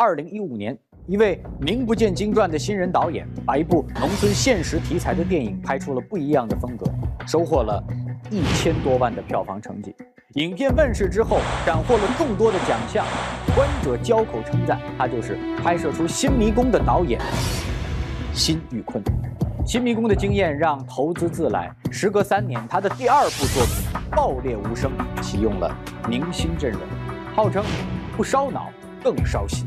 二零一五年，一位名不见经传的新人导演，把一部农村现实题材的电影拍出了不一样的风格，收获了一千多万的票房成绩。影片问世之后，斩获了众多的奖项，观者交口称赞，他就是拍摄出《新迷宫》的导演辛玉坤。《新迷宫》的经验让投资自来，时隔三年，他的第二部作品《爆裂无声》启用了明星阵容，号称不烧脑更烧心。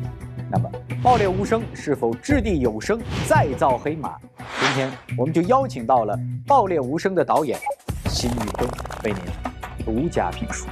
那么，《爆裂无声》是否掷地有声再造黑马？今天我们就邀请到了《爆裂无声》的导演辛宇坤为您。独家评述，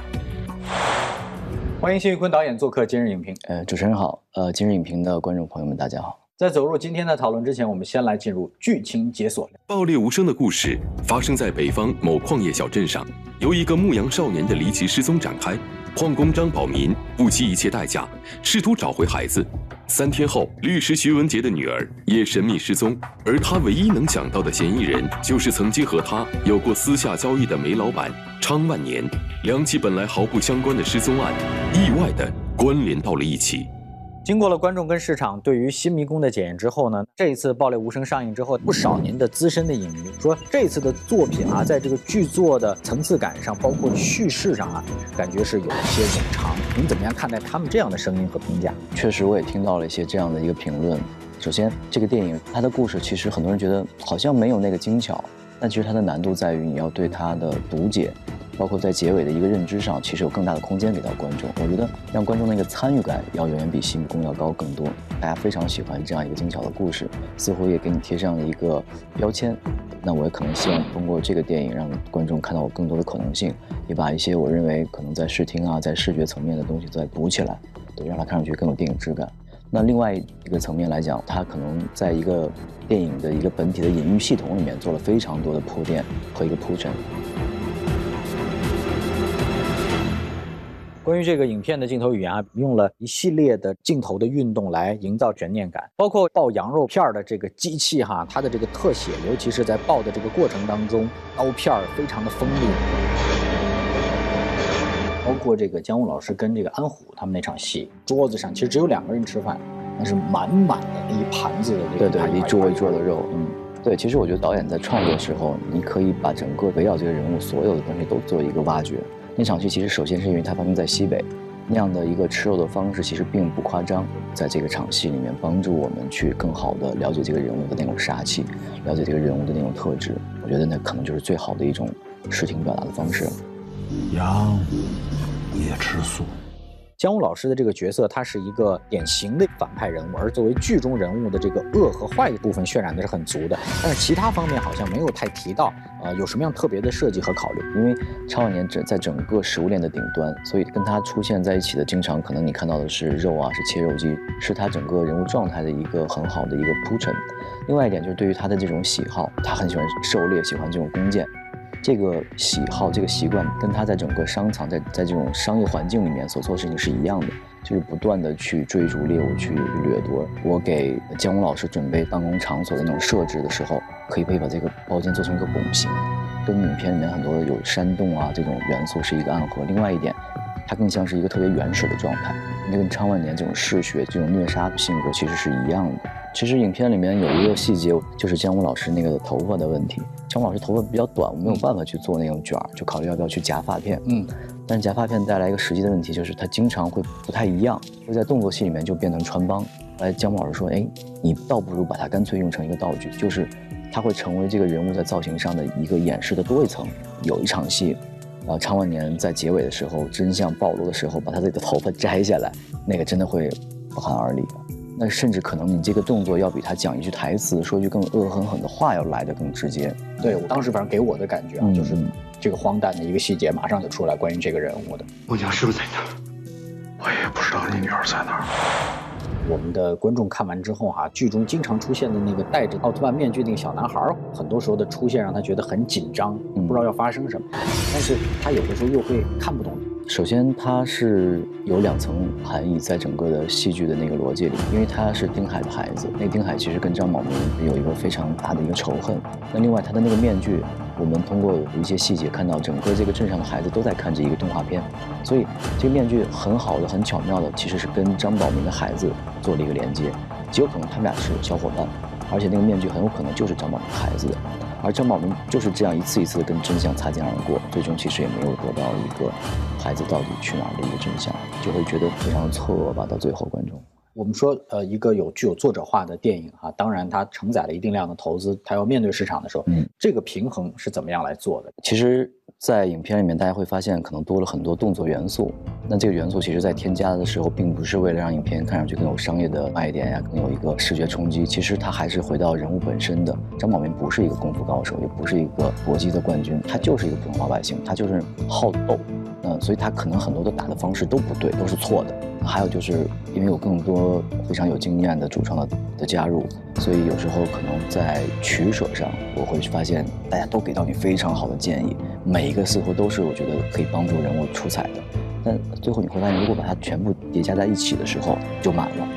欢迎辛宇坤导演做客今日影评。呃，主持人好，呃，今日影评的观众朋友们，大家好。在走入今天的讨论之前，我们先来进入剧情解锁。爆裂无声的故事发生在北方某矿业小镇上，由一个牧羊少年的离奇失踪展开。矿工张宝民不惜一切代价，试图找回孩子。三天后，律师徐文杰的女儿也神秘失踪，而他唯一能想到的嫌疑人，就是曾经和他有过私下交易的煤老板昌万年。两起本来毫不相关的失踪案，意外的关联到了一起。经过了观众跟市场对于《新迷宫》的检验之后呢，这一次《爆裂无声》上映之后，不少您的资深的影迷说，这次的作品啊，在这个剧作的层次感上，包括叙事上啊，感觉是有一些冗长。您怎么样看待他们这样的声音和评价？确实，我也听到了一些这样的一个评论。首先，这个电影它的故事其实很多人觉得好像没有那个精巧，但其实它的难度在于你要对它的读解。包括在结尾的一个认知上，其实有更大的空间给到观众。我觉得让观众那个参与感要远远比《新迷宫》要高更多。大家非常喜欢这样一个精巧的故事，似乎也给你贴上了一个标签。那我也可能希望通过这个电影让观众看到我更多的可能性，也把一些我认为可能在视听啊、在视觉层面的东西再补起来，对，让它看上去更有电影质感。那另外一个层面来讲，它可能在一个电影的一个本体的隐喻系统里面做了非常多的铺垫和一个铺陈。关于这个影片的镜头语言啊，用了一系列的镜头的运动来营造悬念感，包括爆羊肉片的这个机器哈，它的这个特写，尤其是在爆的这个过程当中，刀片非常的锋利。包括这个姜武老师跟这个安虎他们那场戏，桌子上其实只有两个人吃饭，但是满满的那一盘子的这个对对，一桌一桌的肉，嗯，对，其实我觉得导演在创作的时候，你可以把整个围绕这个人物所有的东西都做一个挖掘。那场戏其实首先是因为它发生在西北，那样的一个吃肉的方式其实并不夸张，在这个场戏里面帮助我们去更好的了解这个人物的那种杀气，了解这个人物的那种特质，我觉得那可能就是最好的一种视听表达的方式。羊也吃素。姜武老师的这个角色，他是一个典型的反派人物，而作为剧中人物的这个恶和坏的部分渲染的是很足的，但是其他方面好像没有太提到，呃，有什么样特别的设计和考虑？因为超万年整在整个食物链的顶端，所以跟他出现在一起的，经常可能你看到的是肉啊，是切肉机，是他整个人物状态的一个很好的一个铺陈。另外一点就是对于他的这种喜好，他很喜欢狩猎，喜欢这种弓箭。这个喜好、这个习惯，跟他在整个商场、在在这种商业环境里面所做的事情是一样的，就是不断的去追逐猎物、去掠夺。我给姜武老师准备办公场所的那种设置的时候，可以可以把这个包间做成一个拱形，跟影片里面很多有山洞啊这种元素是一个暗合。另外一点，它更像是一个特别原始的状态，那跟昌万年这种嗜血、这种虐杀的性格其实是一样的。其实影片里面有一个细节，就是姜武老师那个头发的问题。姜武老师头发比较短，我没有办法去做那种卷儿，就考虑要不要去夹发片。嗯，但是夹发片带来一个实际的问题，就是它经常会不太一样，会在动作戏里面就变成穿帮。后来姜武老师说：“哎，你倒不如把它干脆用成一个道具，就是它会成为这个人物在造型上的一个掩饰的多一层。”有一场戏，呃，常万年在结尾的时候真相暴露的时候，把他自己的头发摘下来，那个真的会不寒而栗。那甚至可能你这个动作要比他讲一句台词、说句更恶狠狠的话要来的更直接。对我当时反正给我的感觉啊，就是这个荒诞的一个细节马上就出来，关于这个人物的。我娘是不是在那儿？我也不知道你女儿在哪儿。我们的观众看完之后哈、剧中经常出现的那个戴着奥特曼面具那个小男孩儿，很多时候的出现让他觉得很紧张，嗯不知道要发生什么，但是他有的时候又会看不懂。首先，它是有两层含义，在整个的戏剧的那个逻辑里，因为他是丁海的孩子，那丁海其实跟张宝明有一个非常大的一个仇恨。那另外，他的那个面具，我们通过一些细节看到，整个这个镇上的孩子都在看这一个动画片，所以这个面具很好的、很巧妙的，其实是跟张宝明的孩子做了一个连接，极有可能他们俩是小伙伴，而且那个面具很有可能就是张宝明孩子的。而张宝明就是这样一次一次的跟真相擦肩而过，最终其实也没有得到一个孩子到底去哪儿的一个真相，就会觉得非常错愕吧。到最后，观众。我们说，呃，一个有具有作者化的电影哈、当然它承载了一定量的投资，它要面对市场的时候，嗯，这个平衡是怎么样来做的？其实，在影片里面，大家会发现可能多了很多动作元素。那这个元素其实在添加的时候，并不是为了让影片看上去更有商业的卖点呀，更有一个视觉冲击。其实它还是回到人物本身的。张宝明不是一个功夫高手，也不是一个搏击的冠军，他就是一个普通老百姓，他就是好斗。嗯，所以他可能很多的打的方式都不对，都是错的。还有就是因为有更多非常有经验的主创的的加入，所以有时候可能在取舍上，我会发现大家都给到你非常好的建议，每一个似乎都是我觉得可以帮助人物出彩的。但最后你会发现，如果把它全部叠加在一起的时候，就满了。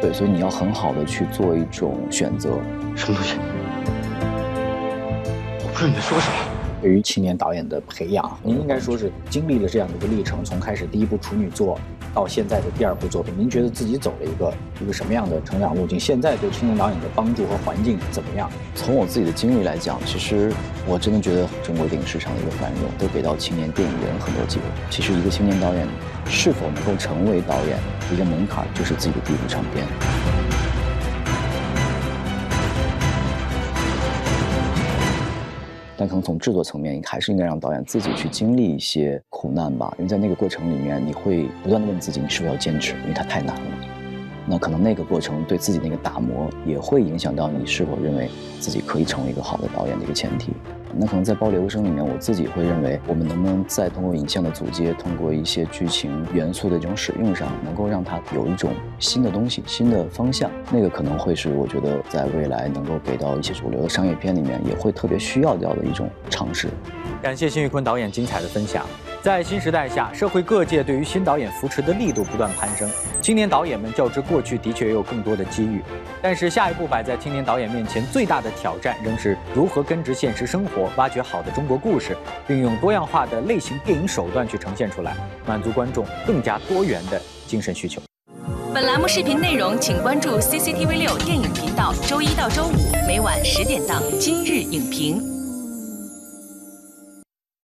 对，所以你要很好的去做一种选择。什么东西？我不知道你在说什么。对于青年导演的培养，您应该说是经历了这样的一个历程，从开始第一部处女作到现在的第二部作品，您觉得自己走了一个一个什么样的成长路径？现在对青年导演的帮助和环境怎么样？从我自己的经历来讲，其实我真的觉得中国电影市场的一个繁荣，都给到青年电影人很多机会。其实一个青年导演是否能够成为导演，一个门槛就是自己的第一部长片。但可能从制作层面，还是应该让导演自己去经历一些苦难吧，因为在那个过程里面，你会不断的问自己，你是不是要坚持，因为它太难了。那可能那个过程对自己那个打磨，也会影响到你是否认为自己可以成为一个好的导演的一个前提。那可能在《暴力无声》里面，我自己会认为，我们能不能再通过影像的组接，通过一些剧情元素的这种使用上，能够让它有一种新的东西、新的方向？那个可能会是我觉得在未来能够给到一些主流的商业片里面，也会特别需要掉的一种尝试。感谢辛玉坤导演精彩的分享。在新时代下，社会各界对于新导演扶持的力度不断攀升，青年导演们较之过去的确也有更多的机遇。但是下一步摆在青年导演面前最大的挑战，仍是如何根植现实生活，挖掘好的中国故事，并用多样化的类型电影手段去呈现出来，满足观众更加多元的精神需求。本栏目视频内容，请关注 CCTV 六电影频道，周一到周五每晚十点档《今日影评》。